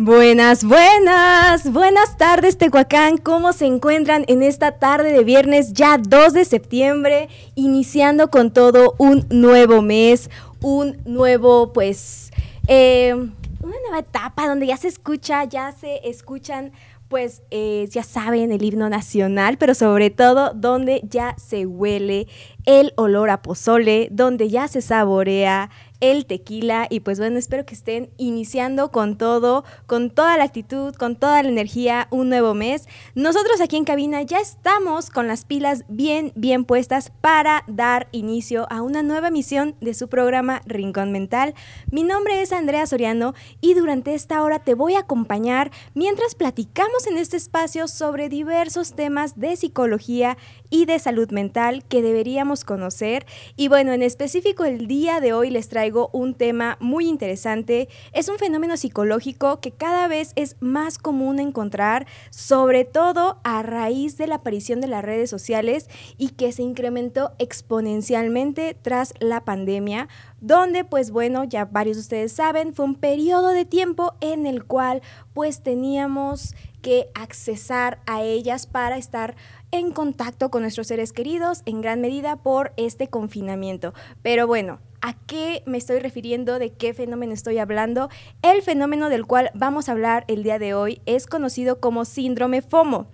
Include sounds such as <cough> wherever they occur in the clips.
Buenas, buenas, buenas tardes Tehuacán, ¿cómo se encuentran en esta tarde de viernes ya 2 de septiembre, iniciando con todo un nuevo mes, un nuevo pues, eh, una nueva etapa donde ya se escucha, ya se escuchan pues eh, ya saben el himno nacional, pero sobre todo donde ya se huele el olor a pozole, donde ya se saborea el tequila y pues bueno, espero que estén iniciando con todo, con toda la actitud, con toda la energía un nuevo mes. Nosotros aquí en cabina ya estamos con las pilas bien, bien puestas para dar inicio a una nueva misión de su programa Rincón Mental. Mi nombre es Andrea Soriano y durante esta hora te voy a acompañar mientras platicamos en este espacio sobre diversos temas de psicología y de salud mental que deberíamos conocer. Y bueno, en específico el día de hoy les traigo un tema muy interesante. Es un fenómeno psicológico que cada vez es más común encontrar, sobre todo a raíz de la aparición de las redes sociales y que se incrementó exponencialmente tras la pandemia, donde pues bueno, ya varios de ustedes saben, fue un periodo de tiempo en el cual pues teníamos que accesar a ellas para estar en contacto con nuestros seres queridos en gran medida por este confinamiento. Pero bueno, ¿a qué me estoy refiriendo? ¿De qué fenómeno estoy hablando? El fenómeno del cual vamos a hablar el día de hoy es conocido como síndrome FOMO.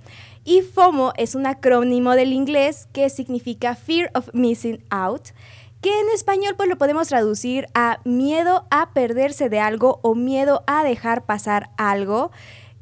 Y FOMO es un acrónimo del inglés que significa Fear of Missing Out que en español pues lo podemos traducir a miedo a perderse de algo o miedo a dejar pasar algo.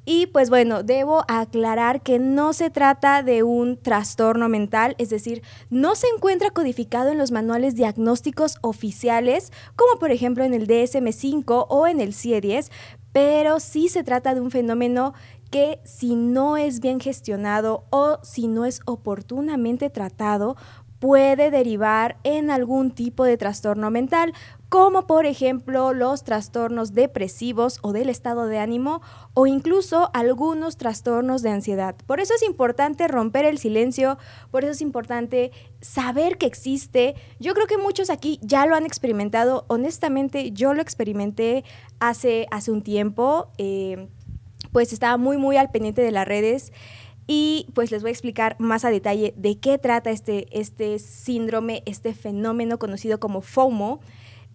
Y pues bueno, debo aclarar que no se trata de un trastorno mental, es decir, no se encuentra codificado en los manuales diagnósticos oficiales, como por ejemplo en el DSM5 o en el CIE-10, pero sí se trata de un fenómeno que si no es bien gestionado o si no es oportunamente tratado, puede derivar en algún tipo de trastorno mental, como por ejemplo los trastornos depresivos o del estado de ánimo o incluso algunos trastornos de ansiedad. Por eso es importante romper el silencio, por eso es importante saber que existe. Yo creo que muchos aquí ya lo han experimentado, honestamente yo lo experimenté hace, hace un tiempo, eh, pues estaba muy muy al pendiente de las redes y pues les voy a explicar más a detalle de qué trata este, este síndrome, este fenómeno conocido como FOMO.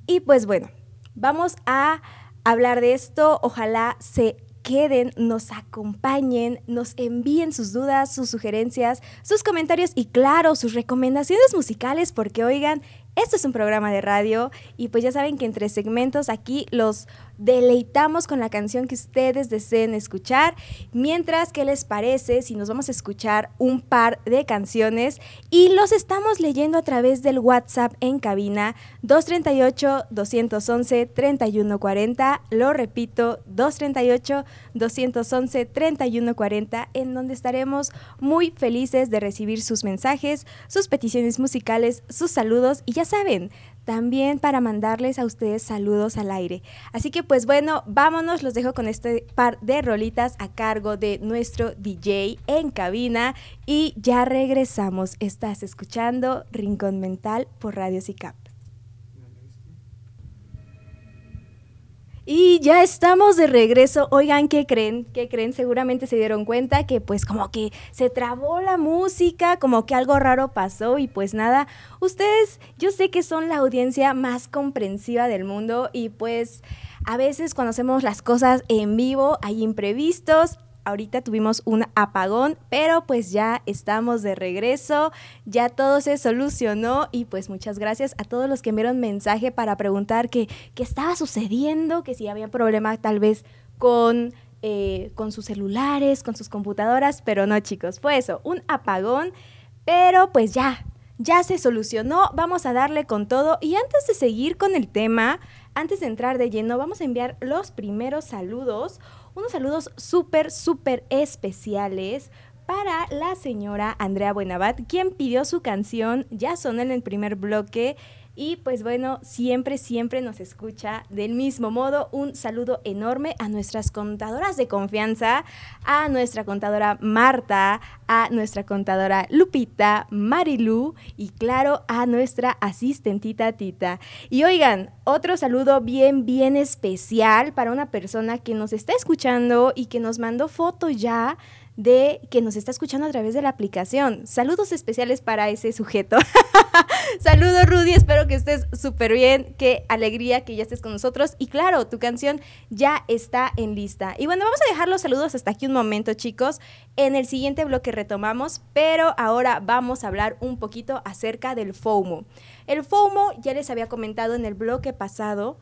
Y pues bueno, vamos a hablar de esto. Ojalá se queden, nos acompañen, nos envíen sus dudas, sus sugerencias, sus comentarios y claro, sus recomendaciones musicales porque oigan, esto es un programa de radio y pues ya saben que entre segmentos aquí los deleitamos con la canción que ustedes deseen escuchar. Mientras, ¿qué les parece si nos vamos a escuchar un par de canciones y los estamos leyendo a través del WhatsApp en cabina 238-211-3140? Lo repito, 238-211-3140, en donde estaremos muy felices de recibir sus mensajes, sus peticiones musicales, sus saludos y ya saben, también para mandarles a ustedes saludos al aire. Así que pues bueno, vámonos, los dejo con este par de rolitas a cargo de nuestro DJ en cabina y ya regresamos. Estás escuchando Rincón Mental por Radio SICAP. Y ya estamos de regreso. Oigan, ¿qué creen? ¿Qué creen? Seguramente se dieron cuenta que pues como que se trabó la música, como que algo raro pasó y pues nada, ustedes yo sé que son la audiencia más comprensiva del mundo y pues a veces cuando hacemos las cosas en vivo hay imprevistos, ahorita tuvimos un apagón, pero pues ya estamos de regreso, ya todo se solucionó y pues muchas gracias a todos los que enviaron mensaje para preguntar qué, estaba sucediendo, que si había problema tal vez con, eh, con sus celulares, con sus computadoras, pero no chicos, fue eso, un apagón, pero pues ya, ya se solucionó, vamos a darle con todo y antes de seguir con el tema, antes de entrar de lleno, vamos a enviar los primeros saludos unos saludos súper, súper especiales para la señora Andrea Buenabat, quien pidió su canción, ya sonó en el primer bloque, Y pues bueno, siempre, siempre nos escucha del mismo modo. Un saludo enorme a nuestras contadoras de confianza, a nuestra contadora Marta, a nuestra contadora Lupita, Marilu y claro, a nuestra asistentita Tita. Y oigan, otro saludo bien, bien especial para una persona que nos está escuchando y que nos mandó foto ya de que nos está escuchando a través de la aplicación. Saludos especiales para ese sujeto. <laughs> Saludos Rudy, espero que estés súper bien. Qué alegría que ya estés con nosotros. Y claro, tu canción ya está en lista. Y bueno, vamos a dejar los saludos hasta aquí un momento, chicos. En el siguiente bloque retomamos, pero ahora vamos a hablar un poquito acerca del FOMO. El FOMO, ya les había comentado en el bloque pasado,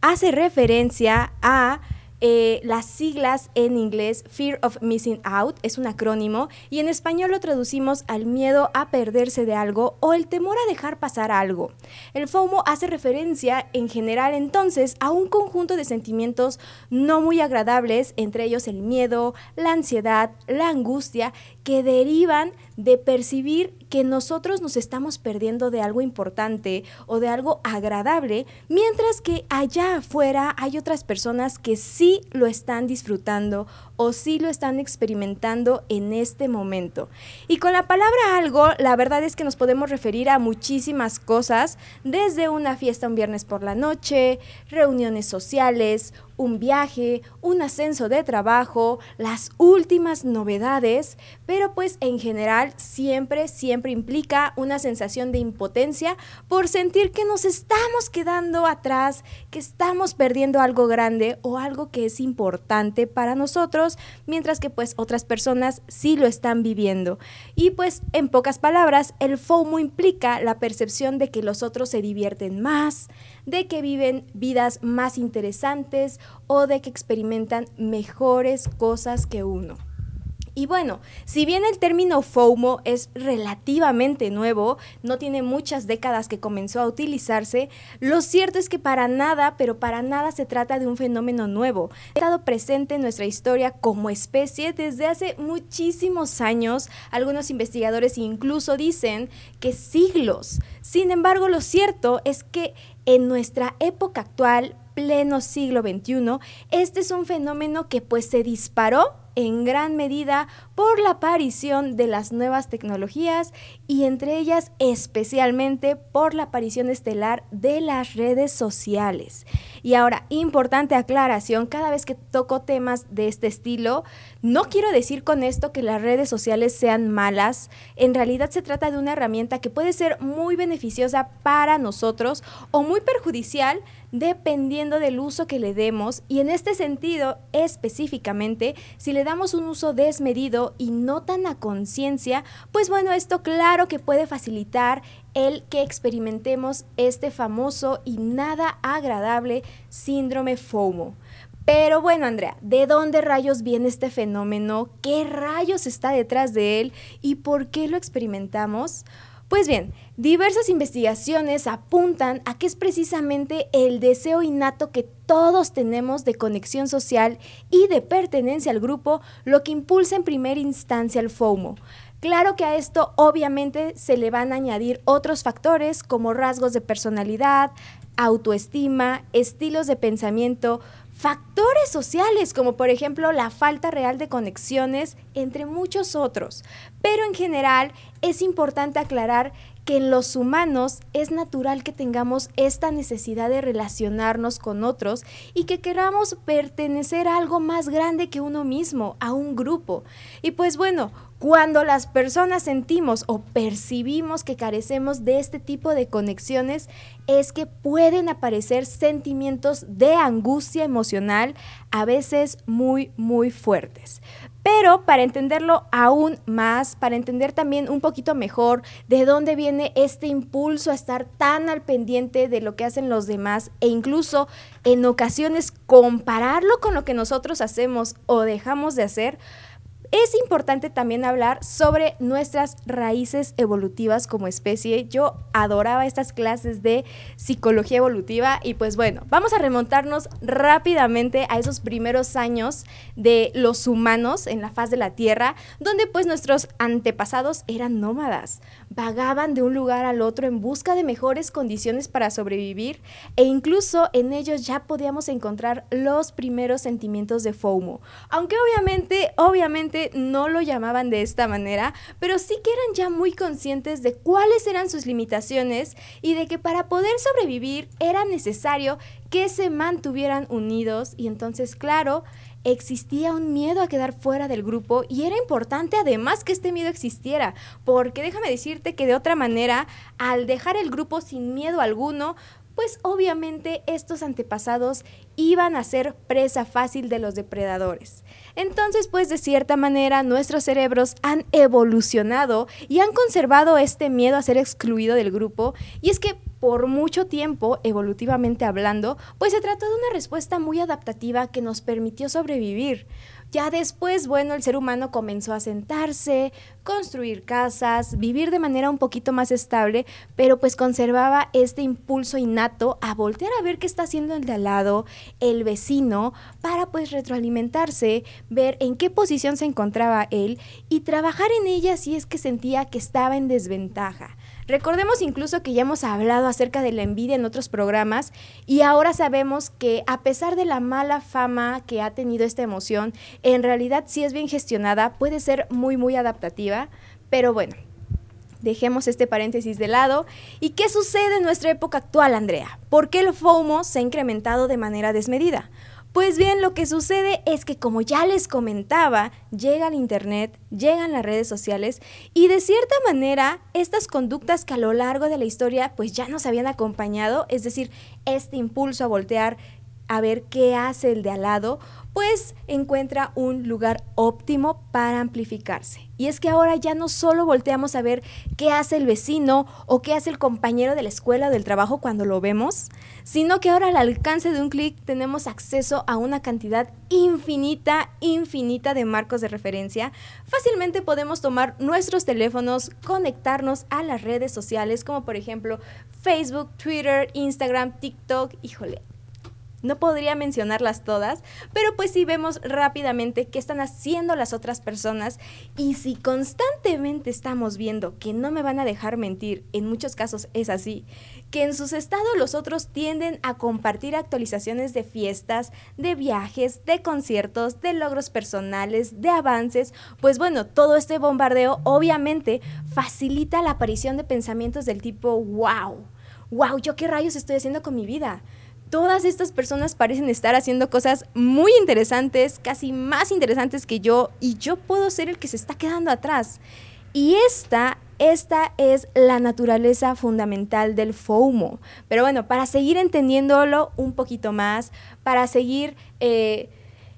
hace referencia a eh, las siglas en inglés Fear of Missing Out es un acrónimo y en español lo traducimos al miedo a perderse de algo o el temor a dejar pasar algo. El FOMO hace referencia en general entonces a un conjunto de sentimientos no muy agradables, entre ellos el miedo, la ansiedad, la angustia, que derivan de percibir que nosotros nos estamos perdiendo de algo importante o de algo agradable, mientras que allá afuera hay otras personas que sí lo están disfrutando o sí lo están experimentando en este momento. Y con la palabra algo, la verdad es que nos podemos referir a muchísimas cosas, desde una fiesta un viernes por la noche, reuniones sociales, un viaje, un ascenso de trabajo, las últimas novedades, pero pues en general siempre, siempre implica una sensación de impotencia por sentir que nos estamos quedando atrás, que estamos perdiendo algo grande o algo que es importante para nosotros, mientras que pues otras personas sí lo están viviendo. Y pues en pocas palabras, el FOMO implica la percepción de que los otros se divierten más, de que viven vidas más interesantes o de que experimentan mejores cosas que uno. Y bueno, si bien el término FOMO es relativamente nuevo, no tiene muchas décadas que comenzó a utilizarse, lo cierto es que para nada, pero para nada se trata de un fenómeno nuevo. Ha estado presente en nuestra historia como especie desde hace muchísimos años. Algunos investigadores incluso dicen que siglos. Sin embargo, lo cierto es que en nuestra época actual, pleno siglo XXI, este es un fenómeno que pues se disparó en gran medida por la aparición de las nuevas tecnologías y entre ellas especialmente por la aparición estelar de las redes sociales. Y ahora, importante aclaración, cada vez que toco temas de este estilo, no quiero decir con esto que las redes sociales sean malas, en realidad se trata de una herramienta que puede ser muy beneficiosa para nosotros o muy perjudicial dependiendo del uso que le demos y en este sentido específicamente, si le damos un uso desmedido y no tan a conciencia, pues bueno, esto claro que puede facilitar el que experimentemos este famoso y nada agradable síndrome FOMO. Pero bueno, Andrea, ¿de dónde rayos viene este fenómeno? ¿Qué rayos está detrás de él? ¿Y por qué lo experimentamos? Pues bien, diversas investigaciones apuntan a que es precisamente el deseo innato que todos tenemos de conexión social y de pertenencia al grupo lo que impulsa en primera instancia el FOMO. Claro que a esto obviamente se le van a añadir otros factores como rasgos de personalidad, autoestima, estilos de pensamiento, factores sociales como por ejemplo la falta real de conexiones entre muchos otros. Pero en general es importante aclarar que en los humanos es natural que tengamos esta necesidad de relacionarnos con otros y que queramos pertenecer a algo más grande que uno mismo, a un grupo. Y pues bueno, cuando las personas sentimos o percibimos que carecemos de este tipo de conexiones, es que pueden aparecer sentimientos de angustia emocional, a veces muy, muy fuertes. Pero para entenderlo aún más, para entender también un poquito mejor de dónde viene este impulso a estar tan al pendiente de lo que hacen los demás e incluso en ocasiones compararlo con lo que nosotros hacemos o dejamos de hacer, es importante también hablar sobre nuestras raíces evolutivas como especie. Yo adoraba estas clases de psicología evolutiva y pues bueno, vamos a remontarnos rápidamente a esos primeros años de los humanos en la faz de la Tierra, donde pues nuestros antepasados eran nómadas, vagaban de un lugar al otro en busca de mejores condiciones para sobrevivir e incluso en ellos ya podíamos encontrar los primeros sentimientos de FOMO. Aunque obviamente, obviamente no lo llamaban de esta manera, pero sí que eran ya muy conscientes de cuáles eran sus limitaciones y de que para poder sobrevivir era necesario que se mantuvieran unidos y entonces, claro, existía un miedo a quedar fuera del grupo y era importante además que este miedo existiera, porque déjame decirte que de otra manera, al dejar el grupo sin miedo alguno, pues obviamente estos antepasados iban a ser presa fácil de los depredadores. Entonces, pues de cierta manera nuestros cerebros han evolucionado y han conservado este miedo a ser excluido del grupo y es que por mucho tiempo, evolutivamente hablando, pues se trató de una respuesta muy adaptativa que nos permitió sobrevivir. Ya después, bueno, el ser humano comenzó a sentarse, construir casas, vivir de manera un poquito más estable, pero pues conservaba este impulso innato a voltear a ver qué está haciendo el de al lado, el vecino, para pues retroalimentarse, ver en qué posición se encontraba él y trabajar en ella si es que sentía que estaba en desventaja. Recordemos incluso que ya hemos hablado acerca de la envidia en otros programas y ahora sabemos que a pesar de la mala fama que ha tenido esta emoción, en realidad si es bien gestionada puede ser muy muy adaptativa, pero bueno, dejemos este paréntesis de lado. ¿Y qué sucede en nuestra época actual, Andrea? ¿Por qué el FOMO se ha incrementado de manera desmedida? Pues bien, lo que sucede es que como ya les comentaba, llega el Internet, llegan las redes sociales y de cierta manera estas conductas que a lo largo de la historia pues ya nos habían acompañado, es decir, este impulso a voltear a ver qué hace el de al lado, pues encuentra un lugar óptimo para amplificarse. Y es que ahora ya no solo volteamos a ver qué hace el vecino o qué hace el compañero de la escuela o del trabajo cuando lo vemos, sino que ahora al alcance de un clic tenemos acceso a una cantidad infinita, infinita de marcos de referencia. Fácilmente podemos tomar nuestros teléfonos, conectarnos a las redes sociales como por ejemplo Facebook, Twitter, Instagram, TikTok, híjole, no podría mencionarlas todas, pero pues sí vemos rápidamente qué están haciendo las otras personas y si constantemente estamos viendo que no me van a dejar mentir, en muchos casos es así, que en sus estados los otros tienden a compartir actualizaciones de fiestas, de viajes, de conciertos, de logros personales, de avances, pues bueno, todo este bombardeo obviamente facilita la aparición de pensamientos del tipo, wow, wow, ¿yo qué rayos estoy haciendo con mi vida? Todas estas personas parecen estar haciendo cosas muy interesantes, casi más interesantes que yo, y yo puedo ser el que se está quedando atrás. Y esta, esta es la naturaleza fundamental del FOMO. Pero bueno, para seguir entendiéndolo un poquito más, para seguir... Eh,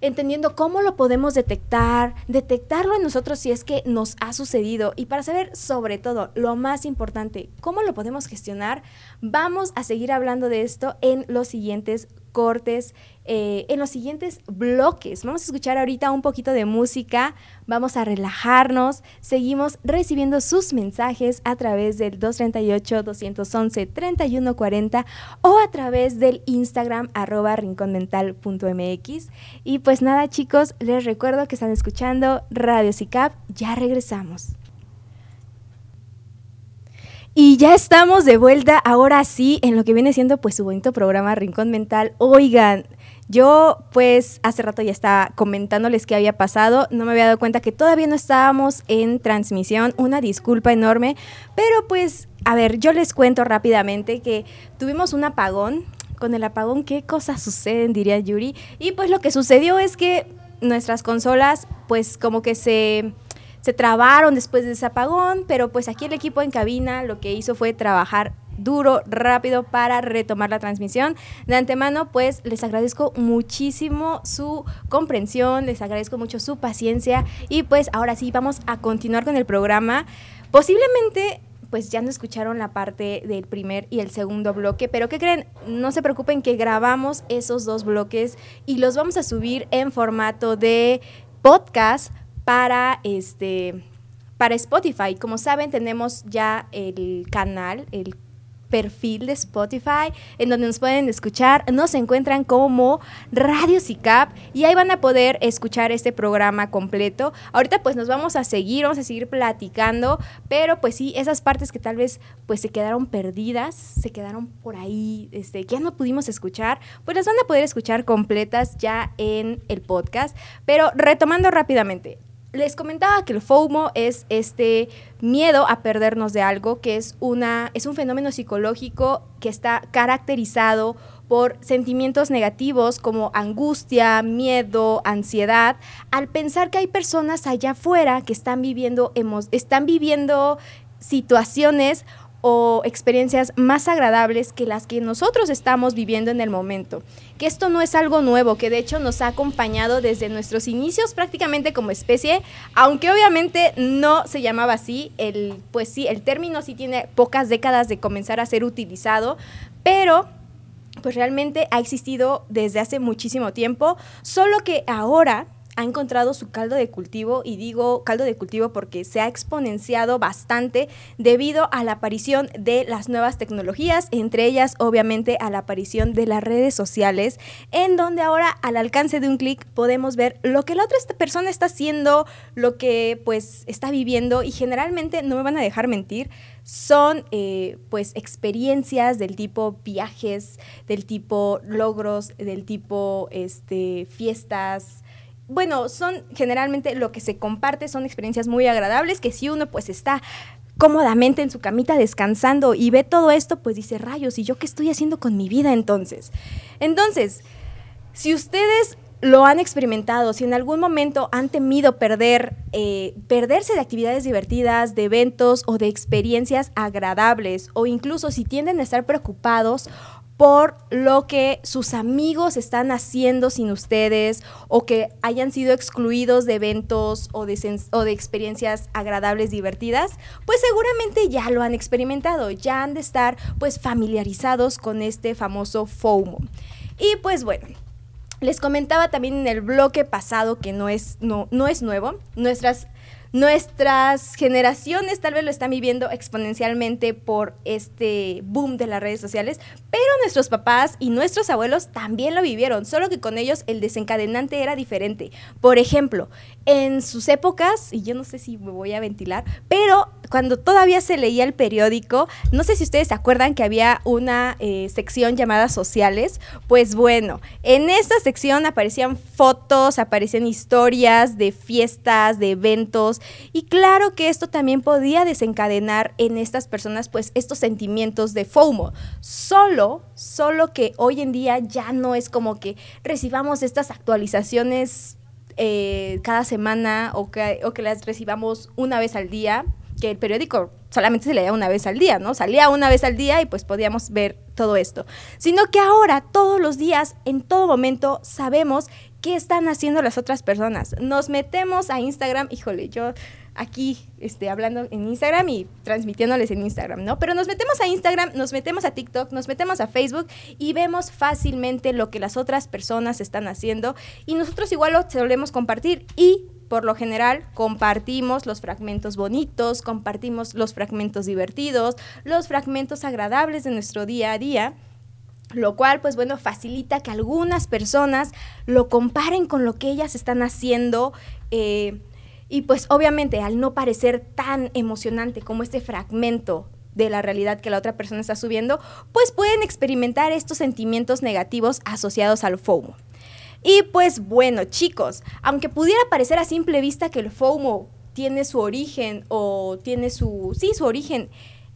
entendiendo cómo lo podemos detectar, detectarlo en nosotros si es que nos ha sucedido. Y para saber sobre todo lo más importante, cómo lo podemos gestionar, vamos a seguir hablando de esto en los siguientes cortes, eh, en los siguientes bloques. Vamos a escuchar ahorita un poquito de música, vamos a relajarnos, seguimos recibiendo sus mensajes a través del 238-211-3140 o a través del Instagram arroba rinconmental.mx. Y pues nada chicos, les recuerdo que están escuchando Radio CICAP, ya regresamos. Y ya estamos de vuelta, ahora sí, en lo que viene siendo pues su bonito programa Rincón Mental. Oigan, yo pues hace rato ya estaba comentándoles qué había pasado, no me había dado cuenta que todavía no estábamos en transmisión, una disculpa enorme, pero pues a ver, yo les cuento rápidamente que tuvimos un apagón, con el apagón qué cosas suceden, diría Yuri, y pues lo que sucedió es que nuestras consolas pues como que se se trabaron después de ese apagón, pero pues aquí el equipo en cabina lo que hizo fue trabajar duro, rápido para retomar la transmisión. De antemano, pues les agradezco muchísimo su comprensión, les agradezco mucho su paciencia y pues ahora sí vamos a continuar con el programa. Posiblemente pues ya no escucharon la parte del primer y el segundo bloque, pero ¿qué creen? No se preocupen que grabamos esos dos bloques y los vamos a subir en formato de podcast para este para Spotify. Como saben, tenemos ya el canal, el perfil de Spotify en donde nos pueden escuchar. Nos encuentran como Radio SICAP y ahí van a poder escuchar este programa completo. Ahorita pues nos vamos a seguir, vamos a seguir platicando, pero pues sí, esas partes que tal vez pues se quedaron perdidas, se quedaron por ahí, este, que ya no pudimos escuchar, pues las van a poder escuchar completas ya en el podcast. Pero retomando rápidamente, les comentaba que el FOMO es este miedo a perdernos de algo, que es, una, es un fenómeno psicológico que está caracterizado por sentimientos negativos como angustia, miedo, ansiedad, al pensar que hay personas allá afuera que están viviendo, están viviendo situaciones o experiencias más agradables que las que nosotros estamos viviendo en el momento. Que esto no es algo nuevo, que de hecho nos ha acompañado desde nuestros inicios prácticamente como especie, aunque obviamente no se llamaba así, el, pues sí, el término sí tiene pocas décadas de comenzar a ser utilizado, pero pues realmente ha existido desde hace muchísimo tiempo, solo que ahora ha encontrado su caldo de cultivo y digo caldo de cultivo porque se ha exponenciado bastante debido a la aparición de las nuevas tecnologías, entre ellas obviamente a la aparición de las redes sociales, en donde ahora al alcance de un clic podemos ver lo que la otra persona está haciendo, lo que pues está viviendo y generalmente no me van a dejar mentir, son eh, pues experiencias del tipo viajes, del tipo logros, del tipo este, fiestas, bueno, son generalmente lo que se comparte, son experiencias muy agradables que si uno pues está cómodamente en su camita descansando y ve todo esto, pues dice, rayos, ¿y yo qué estoy haciendo con mi vida entonces? Entonces, si ustedes lo han experimentado, si en algún momento han temido perder, eh, perderse de actividades divertidas, de eventos o de experiencias agradables, o incluso si tienden a estar preocupados por lo que sus amigos están haciendo sin ustedes o que hayan sido excluidos de eventos o de, experiencias agradables, divertidas, pues seguramente ya lo han experimentado, ya han de estar pues familiarizados con este famoso FOMO. Y pues bueno, les comentaba también en el bloque pasado que no es, no, no es nuevo, nuestras Nuestras generaciones tal vez lo están viviendo exponencialmente por este boom de las redes sociales, pero nuestros papás y nuestros abuelos también lo vivieron, solo que con ellos el desencadenante era diferente. Por ejemplo, en sus épocas, y yo no sé si me voy a ventilar, pero cuando todavía se leía el periódico, no sé si ustedes se acuerdan que había una eh, sección llamada sociales, pues bueno, en esta sección aparecían fotos, aparecían historias de fiestas, de eventos, y claro que esto también podía desencadenar en estas personas pues estos sentimientos de FOMO. Solo, solo que hoy en día ya no es como que recibamos estas actualizaciones eh, cada semana o que, o que las recibamos una vez al día, que el periódico solamente se leía una vez al día, ¿no? Salía una vez al día y pues podíamos ver todo esto. Sino que ahora, todos los días, en todo momento, sabemos qué están haciendo las otras personas. Nos metemos a Instagram, híjole, yo aquí este, hablando en Instagram y transmitiéndoles en Instagram, ¿no? Pero nos metemos a Instagram, nos metemos a TikTok, nos metemos a Facebook y vemos fácilmente lo que las otras personas están haciendo y nosotros igual lo solemos compartir y por lo general compartimos los fragmentos bonitos, compartimos los fragmentos divertidos, los fragmentos agradables de nuestro día a día lo cual pues bueno facilita que algunas personas lo comparen con lo que ellas están haciendo eh, y pues obviamente al no parecer tan emocionante como este fragmento de la realidad que la otra persona está subiendo, pues pueden experimentar estos sentimientos negativos asociados al FOMO. Y pues bueno, chicos, aunque pudiera parecer a simple vista que el FOMO tiene su origen o tiene su, sí, su origen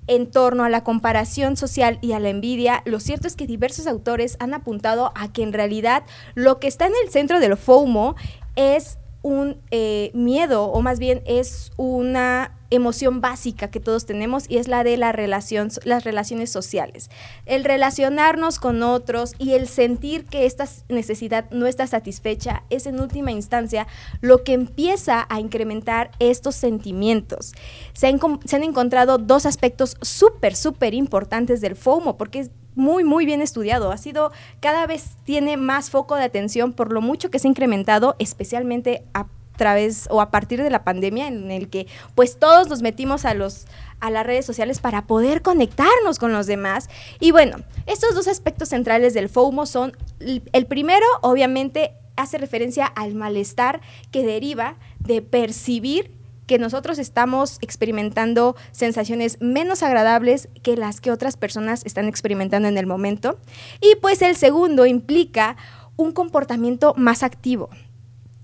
en torno a la comparación social y a la envidia, lo cierto es que diversos autores han apuntado a que en realidad lo que está en el centro del FOMO es un eh, miedo o más bien es una emoción básica que todos tenemos y es la de la relación, las relaciones sociales. El relacionarnos con otros y el sentir que esta necesidad no está satisfecha es en última instancia lo que empieza a incrementar estos sentimientos. Se han, se han encontrado dos aspectos súper, súper importantes del FOMO porque es muy, muy bien estudiado. Ha sido, cada vez tiene más foco de atención por lo mucho que se ha incrementado, especialmente a través o a partir de la pandemia en el que pues todos nos metimos a los a las redes sociales para poder conectarnos con los demás. Y bueno, estos dos aspectos centrales del FOMO son el primero, obviamente, hace referencia al malestar que deriva de percibir que nosotros estamos experimentando sensaciones menos agradables que las que otras personas están experimentando en el momento. Y pues el segundo implica un comportamiento más activo.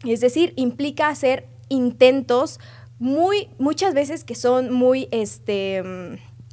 Es decir, implica hacer intentos muy, muchas veces que son muy este,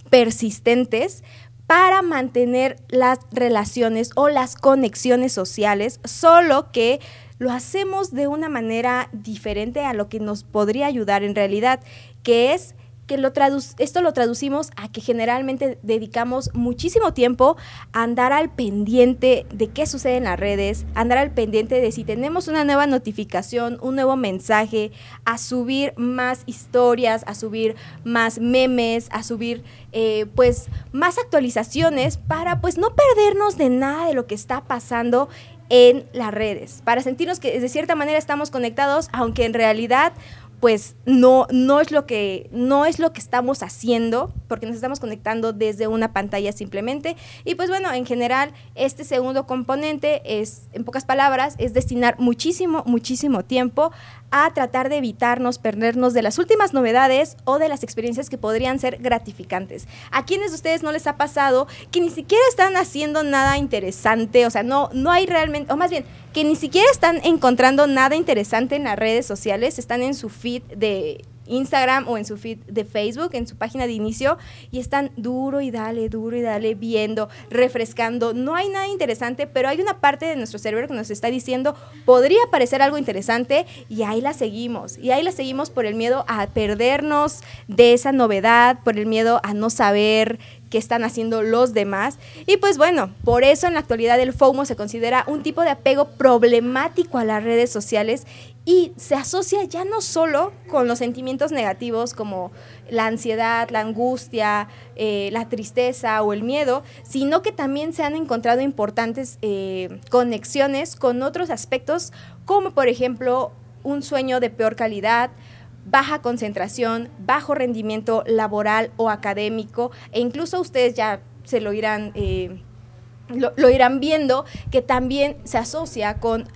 persistentes para mantener las relaciones o las conexiones sociales, solo que lo hacemos de una manera diferente a lo que nos podría ayudar en realidad, que es que lo esto lo traducimos a que generalmente dedicamos muchísimo tiempo a andar al pendiente de qué sucede en las redes, andar al pendiente de si tenemos una nueva notificación, un nuevo mensaje, a subir más historias, a subir más memes, a subir eh, pues más actualizaciones para pues no perdernos de nada de lo que está pasando en las redes, para sentirnos que de cierta manera estamos conectados, aunque en realidad pues no, no, es lo que, no es lo que estamos haciendo, porque nos estamos conectando desde una pantalla simplemente. Y pues bueno, en general, este segundo componente es, en pocas palabras, es destinar muchísimo, muchísimo tiempo a tratar de evitarnos perdernos de las últimas novedades o de las experiencias que podrían ser gratificantes. ¿A quienes de ustedes no les ha pasado que ni siquiera están haciendo nada interesante? O sea, no, no hay realmente, o más bien, que ni siquiera están encontrando nada interesante en las redes sociales, están en su feed de Instagram o en su feed de Facebook, en su página de inicio, y están duro y dale, duro y dale, viendo, refrescando. No hay nada interesante, pero hay una parte de nuestro cerebro que nos está diciendo, podría parecer algo interesante, y ahí la seguimos. Y ahí la seguimos por el miedo a perdernos de esa novedad, por el miedo a no saber qué están haciendo los demás. Y pues bueno, por eso en la actualidad el FOMO se considera un tipo de apego problemático a las redes sociales y se asocia ya no solo con los sentimientos negativos como la ansiedad, la angustia, eh, la tristeza o el miedo, sino que también se han encontrado importantes eh, conexiones con otros aspectos como por ejemplo un sueño de peor calidad, baja concentración, bajo rendimiento laboral o académico e incluso ustedes ya se lo irán, eh, lo irán viendo que también se asocia con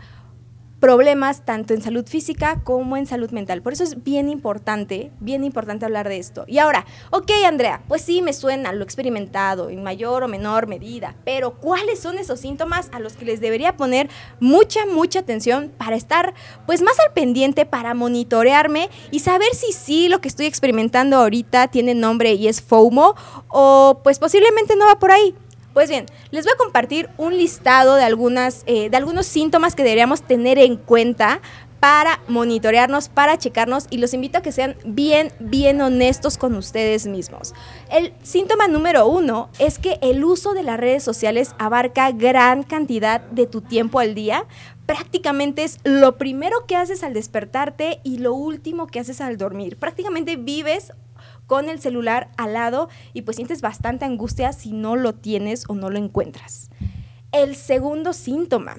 problemas tanto en salud física como en salud mental. Por eso es bien importante, bien importante hablar de esto. Y ahora, ok Andrea, pues sí me suena lo experimentado en mayor o menor medida, pero ¿cuáles son esos síntomas a los que les debería poner mucha, mucha atención para estar pues más al pendiente, para monitorearme y saber si sí lo que estoy experimentando ahorita tiene nombre y es FOMO o pues posiblemente no va por ahí? Pues bien, les voy a compartir un listado de, algunas, eh, de algunos síntomas que deberíamos tener en cuenta para monitorearnos, para checarnos y los invito a que sean bien, bien honestos con ustedes mismos. El síntoma número uno es que el uso de las redes sociales abarca gran cantidad de tu tiempo al día. Prácticamente es lo primero que haces al despertarte y lo último que haces al dormir. Prácticamente vives con el celular al lado y pues sientes bastante angustia si no lo tienes o no lo encuentras. El segundo síntoma,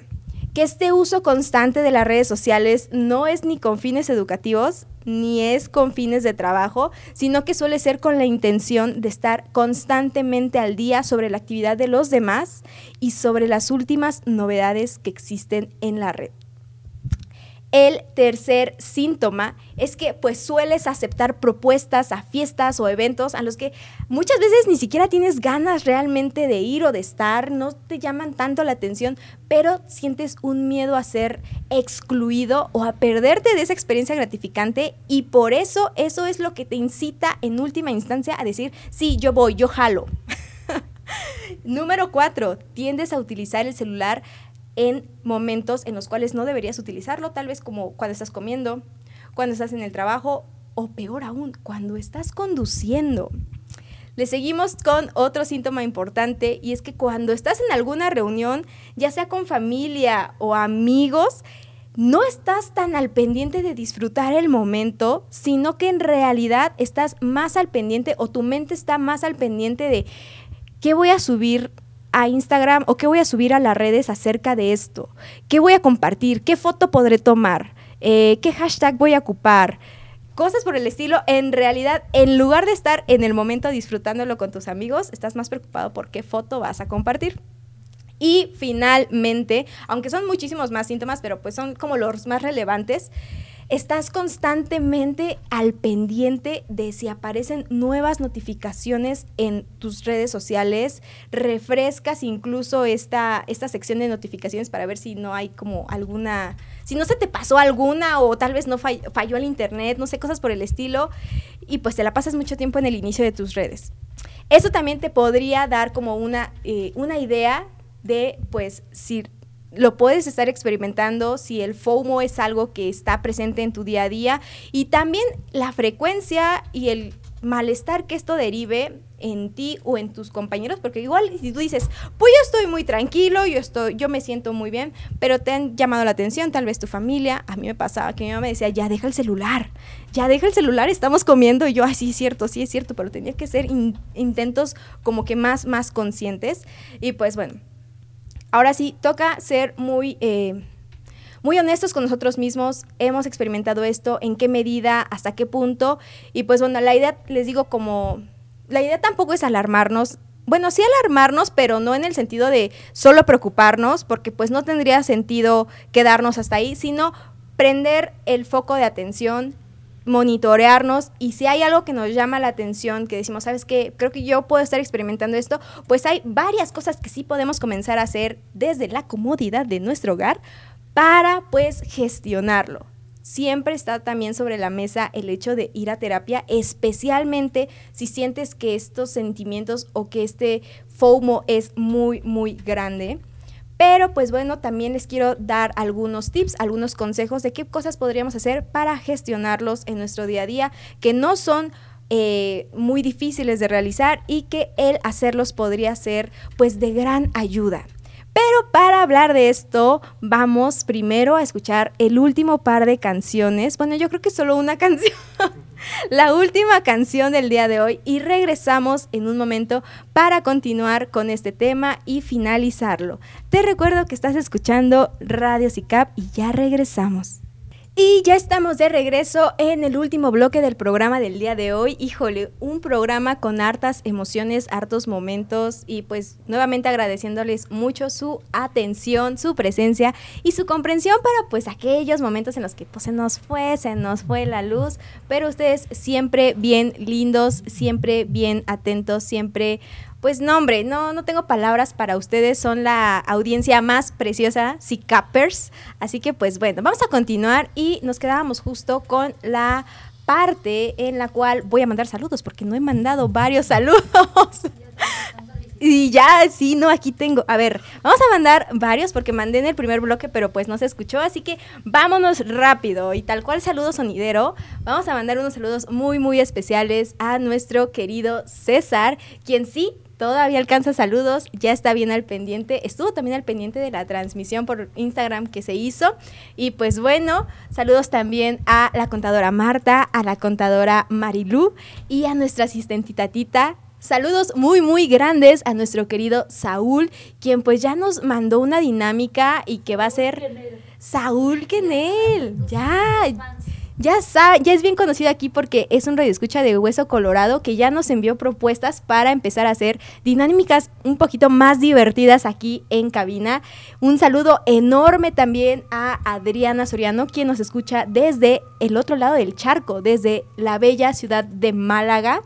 que este uso constante de las redes sociales no es ni con fines educativos ni es con fines de trabajo, sino que suele ser con la intención de estar constantemente al día sobre la actividad de los demás y sobre las últimas novedades que existen en la red. El tercer síntoma es que pues sueles aceptar propuestas a fiestas o eventos a los que muchas veces ni siquiera tienes ganas realmente de ir o de estar, no te llaman tanto la atención, pero sientes un miedo a ser excluido o a perderte de esa experiencia gratificante y por eso eso es lo que te incita en última instancia a decir, sí, yo voy, yo jalo. <laughs> Número cuatro, tiendes a utilizar el celular en momentos en los cuales no deberías utilizarlo, tal vez como cuando estás comiendo, cuando estás en el trabajo o peor aún, cuando estás conduciendo. Le seguimos con otro síntoma importante y es que cuando estás en alguna reunión, ya sea con familia o amigos, no estás tan al pendiente de disfrutar el momento, sino que en realidad estás más al pendiente o tu mente está más al pendiente de qué voy a subir a Instagram o qué voy a subir a las redes acerca de esto, qué voy a compartir, qué foto podré tomar. eh, qué hashtag voy a ocupar, cosas por el estilo, en realidad, en lugar de estar en el momento disfrutándolo con tus amigos, estás más preocupado por qué foto vas a compartir. Y finalmente, aunque son muchísimos más síntomas, pero pues son como los más relevantes, estás constantemente al pendiente de si aparecen nuevas notificaciones en tus redes sociales, refrescas incluso esta, esta sección de notificaciones para ver si no hay como alguna, si no se te pasó alguna o tal vez no falló, el internet, no sé, cosas por el estilo, y pues te la pasas mucho tiempo en el inicio de tus redes. Eso también te podría dar como una, eh, una idea de, pues, si lo puedes estar experimentando si el FOMO es algo que está presente en tu día a día. Y también la frecuencia y el malestar que esto derive en ti o en tus compañeros, porque igual si tú dices, pues yo estoy muy tranquilo, yo estoy, yo me siento muy bien, pero te han llamado la atención, tal vez tu familia, a mí me pasaba que mi mamá me decía, ya deja el celular, ya deja el celular, estamos comiendo, y yo, ay, sí es cierto, sí es cierto, pero tenía que ser intentos como que más, más conscientes, y pues bueno, Ahora sí, toca ser muy, eh, muy honestos con nosotros mismos. Hemos experimentado esto, en qué medida, hasta qué punto. Y pues bueno, la idea, les digo, como, la idea tampoco es alarmarnos. Bueno, sí alarmarnos, pero no en el sentido de solo preocuparnos, porque pues no tendría sentido quedarnos hasta ahí, sino prender el foco de atención, monitorearnos y si hay algo que nos llama la atención, que decimos, ¿sabes qué? Creo que yo puedo estar experimentando esto, pues hay varias cosas que sí podemos comenzar a hacer desde la comodidad de nuestro hogar para pues gestionarlo. Siempre está también sobre la mesa el hecho de ir a terapia, especialmente si sientes que estos sentimientos o que este FOMO es muy, muy grande. Pero pues bueno, también les quiero dar algunos tips, algunos consejos de qué cosas podríamos hacer para gestionarlos en nuestro día a día, que no son eh, muy difíciles de realizar y que el hacerlos podría ser pues de gran ayuda. Pero para hablar de esto, vamos primero a escuchar el último par de canciones. Bueno, yo creo que solo una <laughs> canción <laughs> la última canción del día de hoy y regresamos en un momento para continuar con este tema y finalizarlo. Te recuerdo que estás escuchando Radio SICAP y ya regresamos. Y ya estamos de regreso en el último bloque del programa del día de hoy. Híjole, un programa con hartas emociones, hartos momentos y pues nuevamente agradeciéndoles mucho su atención, su presencia y su comprensión para pues aquellos momentos en los que pues se nos fue, se nos fue la luz, pero ustedes siempre bien lindos, siempre bien atentos, siempre pues no, hombre, no, no tengo palabras para ustedes, son la audiencia más preciosa, si cappers. Así que pues bueno, vamos a continuar y nos quedábamos justo con la parte en la cual voy a mandar saludos, porque no he mandado varios <laughs> saludos. Y ya, sí, no, aquí tengo. A ver, vamos a mandar varios porque mandé en el primer bloque, pero pues no se escuchó. Así que vámonos rápido. Y tal cual saludo sonidero, vamos a mandar unos saludos muy, muy especiales a nuestro querido César, quien sí todavía alcanza saludos, ya está bien al pendiente, estuvo también al pendiente de la transmisión por Instagram que se hizo. Y pues bueno, saludos también a la contadora Marta, a la contadora Marilú y a nuestra asistentita Tita. Saludos muy muy grandes a nuestro querido Saúl, quien pues ya nos mandó una dinámica y que va a ser Saúl Kenel. Ya, ya, ya es bien conocido aquí porque es un radioescucha de Hueso Colorado que ya nos envió propuestas para empezar a hacer dinámicas un poquito más divertidas aquí en cabina. Un saludo enorme también a Adriana Soriano, quien nos escucha desde el otro lado del charco, desde la bella ciudad de Málaga.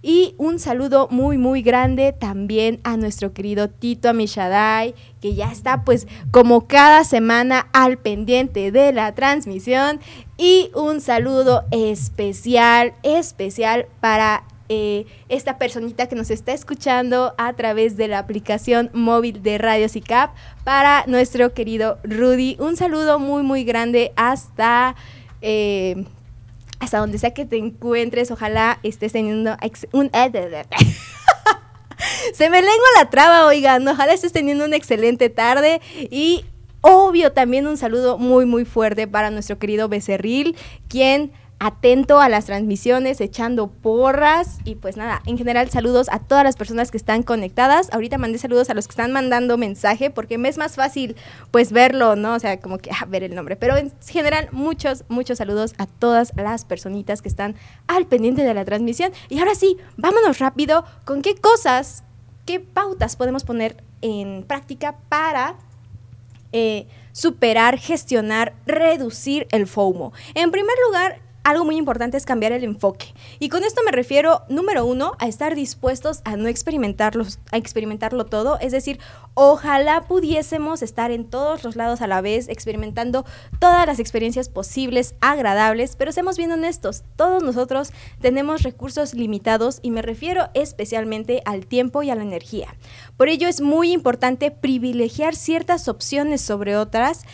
Y un saludo muy, muy grande también a nuestro querido Tito Amishadai, que ya está pues como cada semana al pendiente de la transmisión. Y un saludo especial, especial para eh, esta personita que nos está escuchando a través de la aplicación móvil de Radio SICAP para nuestro querido Rudy. Un saludo muy, muy grande hasta... Eh, hasta donde sea que te encuentres, ojalá estés teniendo un... <laughs> Se me lengua la traba, oigan, ojalá estés teniendo una excelente tarde y obvio también un saludo muy muy fuerte para nuestro querido Becerril, quien atento a las transmisiones, echando porras y pues nada, en general saludos a todas las personas que están conectadas. Ahorita mandé saludos a los que están mandando mensaje porque me es más fácil pues verlo, ¿no? O sea, como que ah, ver el nombre. Pero en general muchos, muchos saludos a todas las personitas que están al pendiente de la transmisión. Y ahora sí, vámonos rápido con qué cosas, qué pautas podemos poner en práctica para... Eh, superar, gestionar, reducir el FOMO. En primer lugar, algo muy importante es cambiar el enfoque. Y con esto me refiero, número uno, a estar dispuestos a no experimentarlo, a experimentarlo todo. Es decir, ojalá pudiésemos estar en todos los lados a la vez, experimentando todas las experiencias posibles, agradables, pero seamos bien honestos, todos nosotros tenemos recursos limitados y me refiero especialmente al tiempo y a la energía. Por ello es muy importante privilegiar ciertas opciones sobre otras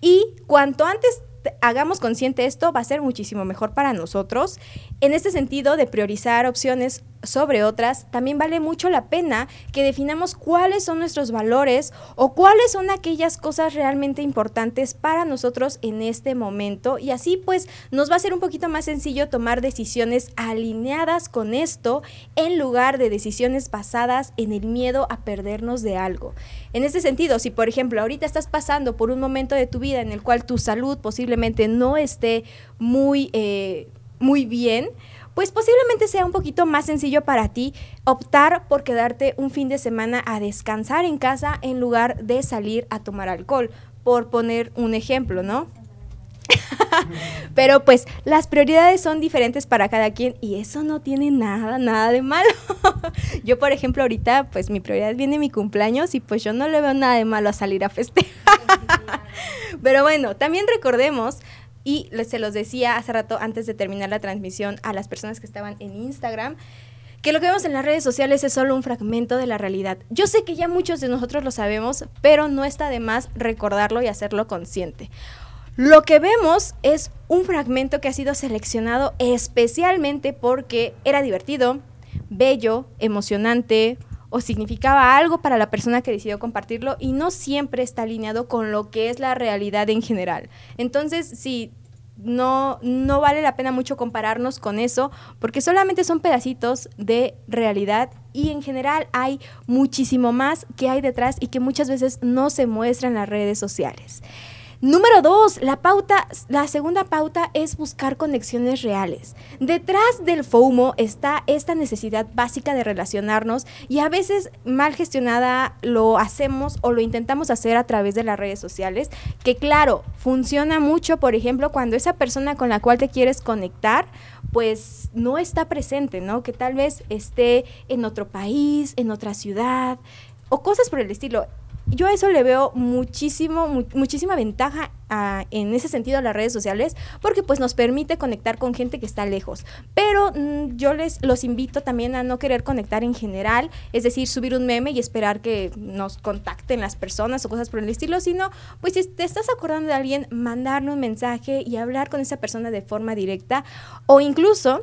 y cuanto antes hagamos consciente esto, va a ser muchísimo mejor para nosotros. En este sentido de priorizar opciones sobre otras, también vale mucho la pena que definamos cuáles son nuestros valores o cuáles son aquellas cosas realmente importantes para nosotros en este momento y así pues nos va a ser un poquito más sencillo tomar decisiones alineadas con esto en lugar de decisiones basadas en el miedo a perdernos de algo. En este sentido, si por ejemplo ahorita estás pasando por un momento de tu vida en el cual tu salud posiblemente no esté muy, eh, muy bien, pues posiblemente sea un poquito más sencillo para ti optar por quedarte un fin de semana a descansar en casa en lugar de salir a tomar alcohol, por poner un ejemplo, ¿no? <laughs> Pero pues las prioridades son diferentes para cada quien y eso no tiene nada, nada de malo. <laughs> yo, por ejemplo, ahorita pues mi prioridad viene mi cumpleaños y pues yo no le veo nada de malo a salir a festejar. <laughs> Pero bueno, también recordemos y se los decía hace rato antes de terminar la transmisión a las personas que estaban en Instagram, que lo que vemos en las redes sociales es solo un fragmento de la realidad. Yo sé que ya muchos de nosotros lo sabemos, pero no está de más recordarlo y hacerlo consciente. Lo que vemos es un fragmento que ha sido seleccionado especialmente porque era divertido, bello, emocionante, o significaba algo para la persona que decidió compartirlo y no siempre está alineado con lo que es la realidad en general. Entonces, sí, no, no vale la pena mucho compararnos con eso porque solamente son pedacitos de realidad y en general hay muchísimo más que hay detrás y que muchas veces no se muestra en las redes sociales. Número dos, la pauta, la segunda pauta es buscar conexiones reales. Detrás del FOMO está esta necesidad básica de relacionarnos y a veces mal gestionada lo hacemos o lo intentamos hacer a través de las redes sociales, que claro, funciona mucho, por ejemplo, cuando esa persona con la cual te quieres conectar, pues no está presente, ¿no? Que tal vez esté en otro país, en otra ciudad o cosas por el estilo yo a eso le veo muchísimo, muchísima ventaja ah, en ese sentido a las redes sociales, porque pues nos permite conectar con gente que está lejos. Pero mm, yo les los invito también a no querer conectar en general, es decir, subir un meme y esperar que nos contacten las personas o cosas por el estilo, sino pues si te estás acordando de alguien, mandarle un mensaje y hablar con esa persona de forma directa o incluso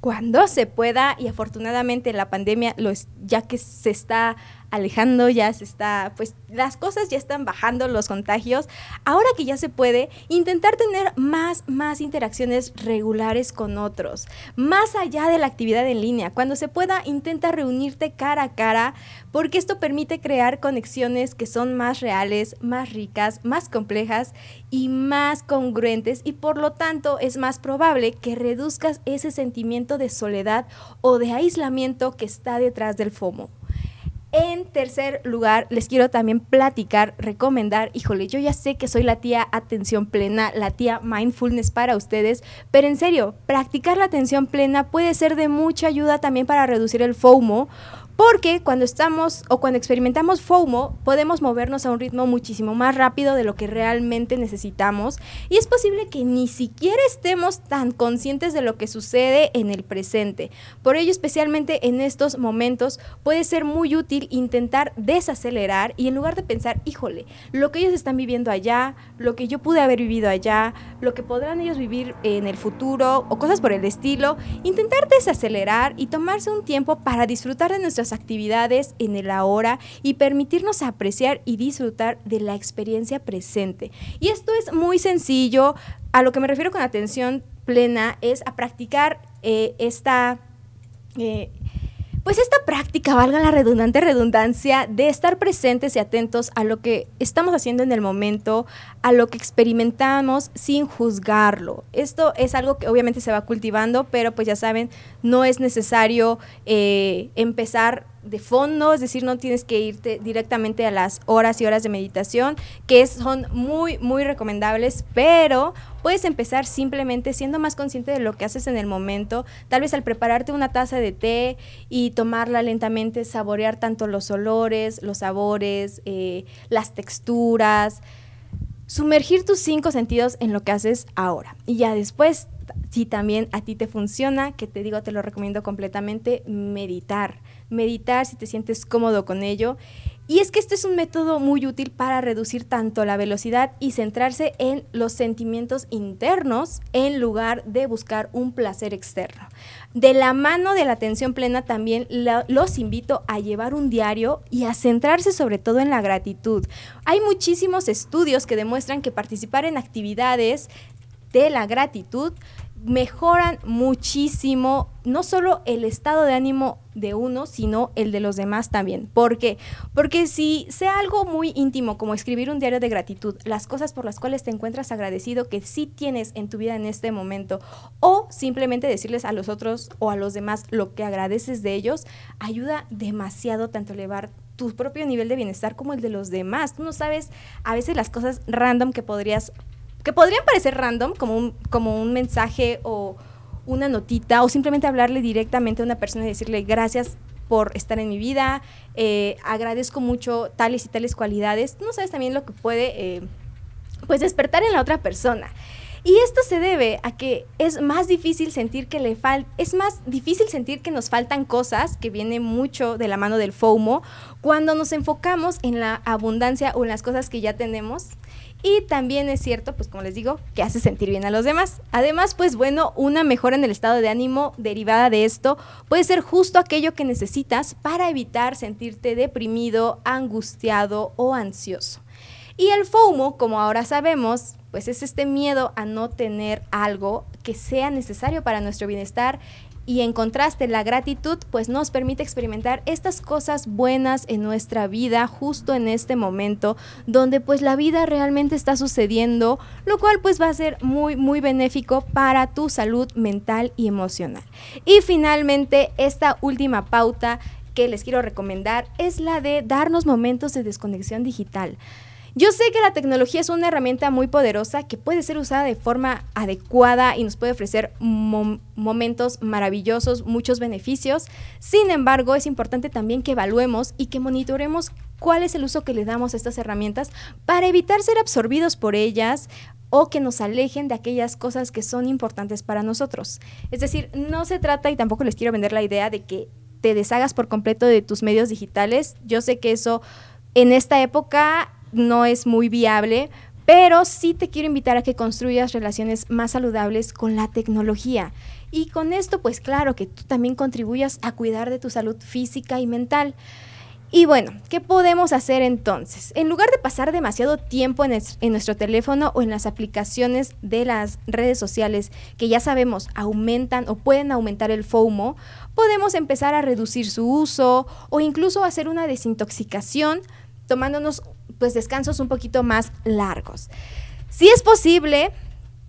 cuando se pueda y afortunadamente la pandemia lo ya que se está alejando, ya se está, pues las cosas ya están bajando los contagios. Ahora que ya se puede, intentar tener más, más interacciones regulares con otros, más allá de la actividad en línea. Cuando se pueda, intenta reunirte cara a cara, porque esto permite crear conexiones que son más reales, más ricas, más complejas y más congruentes y por lo tanto es más probable que reduzcas ese sentimiento de soledad o de aislamiento que está detrás del FOMO. En tercer lugar, les quiero también platicar, recomendar, híjole, yo ya sé que soy la tía atención plena, la tía mindfulness para ustedes, pero en serio, practicar la atención plena puede ser de mucha ayuda también para reducir el FOMO porque cuando estamos o cuando experimentamos FOMO, podemos movernos a un ritmo muchísimo más rápido de lo que realmente necesitamos y es posible que ni siquiera estemos tan conscientes de lo que sucede en el presente. Por ello, especialmente en estos momentos, puede ser muy útil intentar desacelerar y en lugar de pensar, híjole, lo que ellos están viviendo allá, lo que yo pude haber vivido allá, lo que podrán ellos vivir en el futuro o cosas por el estilo, intentar desacelerar y tomarse un tiempo para disfrutar de nuestras actividades en el ahora y permitirnos apreciar y disfrutar de la experiencia presente. Y esto es muy sencillo. A lo que me refiero con atención plena es a practicar eh, esta... Eh, pues esta práctica, valga la redundante redundancia, de estar presentes y atentos a lo que estamos haciendo en el momento, a lo que experimentamos sin juzgarlo. Esto es algo que obviamente se va cultivando, pero pues ya saben, no es necesario eh, empezar de fondo, es decir, no tienes que irte directamente a las horas y horas de meditación, que son muy, muy recomendables, pero puedes empezar simplemente siendo más consciente de lo que haces en el momento, tal vez al prepararte una taza de té y tomarla lentamente, saborear tanto los olores, los sabores, eh, las texturas, sumergir tus cinco sentidos en lo que haces ahora. Y ya después, si también a ti te funciona, que te digo, te lo recomiendo completamente, meditar meditar si te sientes cómodo con ello. Y es que este es un método muy útil para reducir tanto la velocidad y centrarse en los sentimientos internos en lugar de buscar un placer externo. De la mano de la atención plena también los invito a llevar un diario y a centrarse sobre todo en la gratitud. Hay muchísimos estudios que demuestran que participar en actividades de la gratitud mejoran muchísimo no solo el estado de ánimo de uno, sino el de los demás también. ¿Por qué? Porque si sea algo muy íntimo como escribir un diario de gratitud, las cosas por las cuales te encuentras agradecido que sí tienes en tu vida en este momento, o simplemente decirles a los otros o a los demás lo que agradeces de ellos, ayuda demasiado tanto elevar tu propio nivel de bienestar como el de los demás. Tú no sabes a veces las cosas random que podrías que podrían parecer random, como un, como un mensaje o una notita, o simplemente hablarle directamente a una persona y decirle gracias por estar en mi vida, eh, agradezco mucho tales y tales cualidades. no sabes también lo que puede eh, pues despertar en la otra persona. Y esto se debe a que es más difícil sentir que le falta, es más difícil sentir que nos faltan cosas, que viene mucho de la mano del FOMO, cuando nos enfocamos en la abundancia o en las cosas que ya tenemos y también es cierto, pues como les digo, que hace sentir bien a los demás. Además, pues bueno, una mejora en el estado de ánimo derivada de esto puede ser justo aquello que necesitas para evitar sentirte deprimido, angustiado o ansioso. Y el FOMO, como ahora sabemos, pues es este miedo a no tener algo que sea necesario para nuestro bienestar y en contraste, la gratitud pues nos permite experimentar estas cosas buenas en nuestra vida justo en este momento donde pues la vida realmente está sucediendo, lo cual pues va a ser muy muy benéfico para tu salud mental y emocional. Y finalmente, esta última pauta que les quiero recomendar es la de darnos momentos de desconexión digital. Yo sé que la tecnología es una herramienta muy poderosa que puede ser usada de forma adecuada y nos puede ofrecer momentos maravillosos, muchos beneficios. Sin embargo, es importante también que evaluemos y que monitoremos cuál es el uso que le damos a estas herramientas para evitar ser absorbidos por ellas o que nos alejen de aquellas cosas que son importantes para nosotros. Es decir, no se trata, y tampoco les quiero vender la idea de que te deshagas por completo de tus medios digitales. Yo sé que eso en esta época no es muy viable, pero sí te quiero invitar a que construyas relaciones más saludables con la tecnología. Y con esto, pues claro, que tú también contribuyas a cuidar de tu salud física y mental. Y bueno, ¿qué podemos hacer entonces? En lugar de pasar demasiado tiempo en, nuestro teléfono o en las aplicaciones de las redes sociales que ya sabemos aumentan o pueden aumentar el FOMO, podemos empezar a reducir su uso o incluso hacer una desintoxicación tomándonos pues descansos un poquito más largos. Si es posible,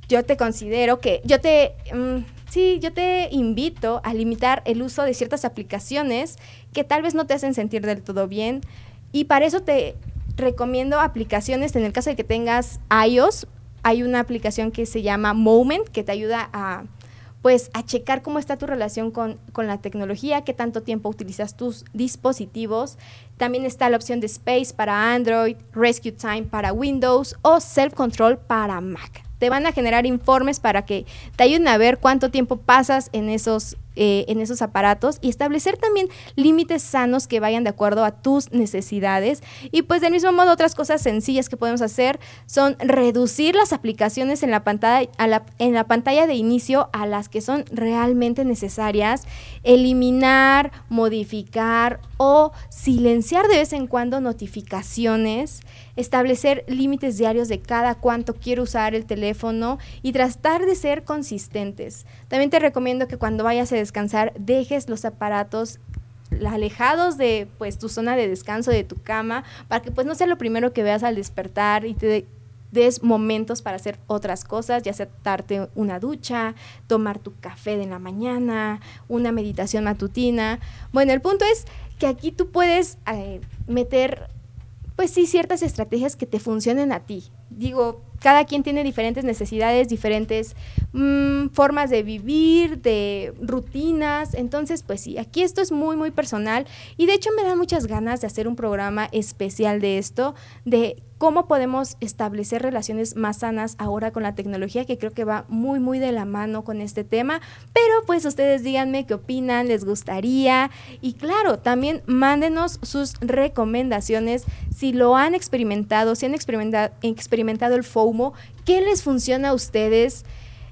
yo te considero que, yo te, mm, sí, yo te invito a limitar el uso de ciertas aplicaciones que tal vez no te hacen sentir del todo bien. Y para eso te recomiendo aplicaciones, en el caso de que tengas iOS, hay una aplicación que se llama Moment, que te ayuda a pues a checar cómo está tu relación con, la tecnología, qué tanto tiempo utilizas tus dispositivos. También está la opción de Space para Android, Rescue Time para Windows o Self Control para Mac. Te van a generar informes para que te ayuden a ver cuánto tiempo pasas en esos eh, en esos aparatos y establecer también límites sanos que vayan de acuerdo a tus necesidades. Y pues del mismo modo otras cosas sencillas que podemos hacer son reducir las aplicaciones en la pantalla, en la pantalla de inicio a las que son realmente necesarias, eliminar, modificar o silenciar de vez en cuando notificaciones, establecer límites diarios de cada cuánto quiero usar el teléfono y tratar de ser consistentes. También te recomiendo que cuando vayas a descansar dejes los aparatos alejados de pues tu zona de descanso de tu cama para que pues no sea lo primero que veas al despertar y te des momentos para hacer otras cosas, ya sea darte una ducha, tomar tu café de la mañana, una meditación matutina. Bueno, el punto es que aquí tú puedes eh, meter pues sí, ciertas estrategias que te funcionen a ti. Digo, cada quien tiene diferentes necesidades, diferentes mm, formas de vivir, de rutinas. Entonces, pues sí, aquí esto es muy, muy personal. Y de hecho me da muchas ganas de hacer un programa especial de esto, de cómo podemos establecer relaciones más sanas ahora con la tecnología, que creo que va muy, muy de la mano con este tema. Pero pues ustedes díganme qué opinan, les gustaría. Y claro, también mándenos sus recomendaciones si lo han experimentado, si han experimentado, experimentado el Qué les funciona a ustedes.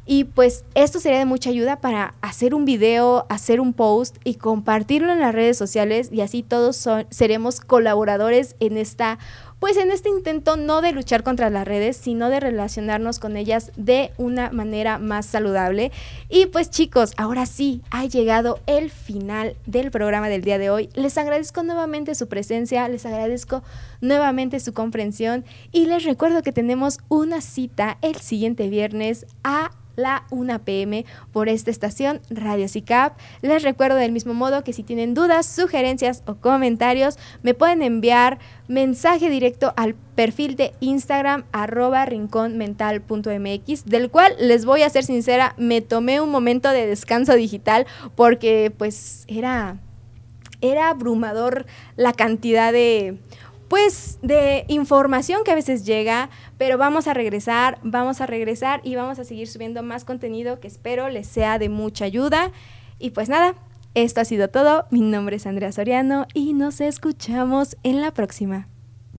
Y pues esto sería de mucha ayuda para hacer un video, hacer un post y compartirlo en las redes sociales y así todos seremos colaboradores en esta pues en este intento no de luchar contra las redes, sino de relacionarnos con ellas de una manera más saludable. Y pues chicos, ahora sí, ha llegado el final del programa del día de hoy. Les agradezco nuevamente su presencia, les agradezco nuevamente su comprensión y les recuerdo que tenemos una cita el siguiente viernes a la 1 pm por esta estación Radio CICAP. Les recuerdo del mismo modo que si tienen dudas, sugerencias o comentarios, me pueden enviar mensaje directo al perfil de Instagram arroba rinconmental.mx, del cual les voy a ser sincera, me tomé un momento de descanso digital porque pues era, era abrumador la cantidad de pues de información que a veces llega, pero vamos a regresar, vamos a regresar y vamos a seguir subiendo más contenido que espero les sea de mucha ayuda. Y pues nada, esto ha sido todo. Mi nombre es Andrea Soriano y nos escuchamos en la próxima.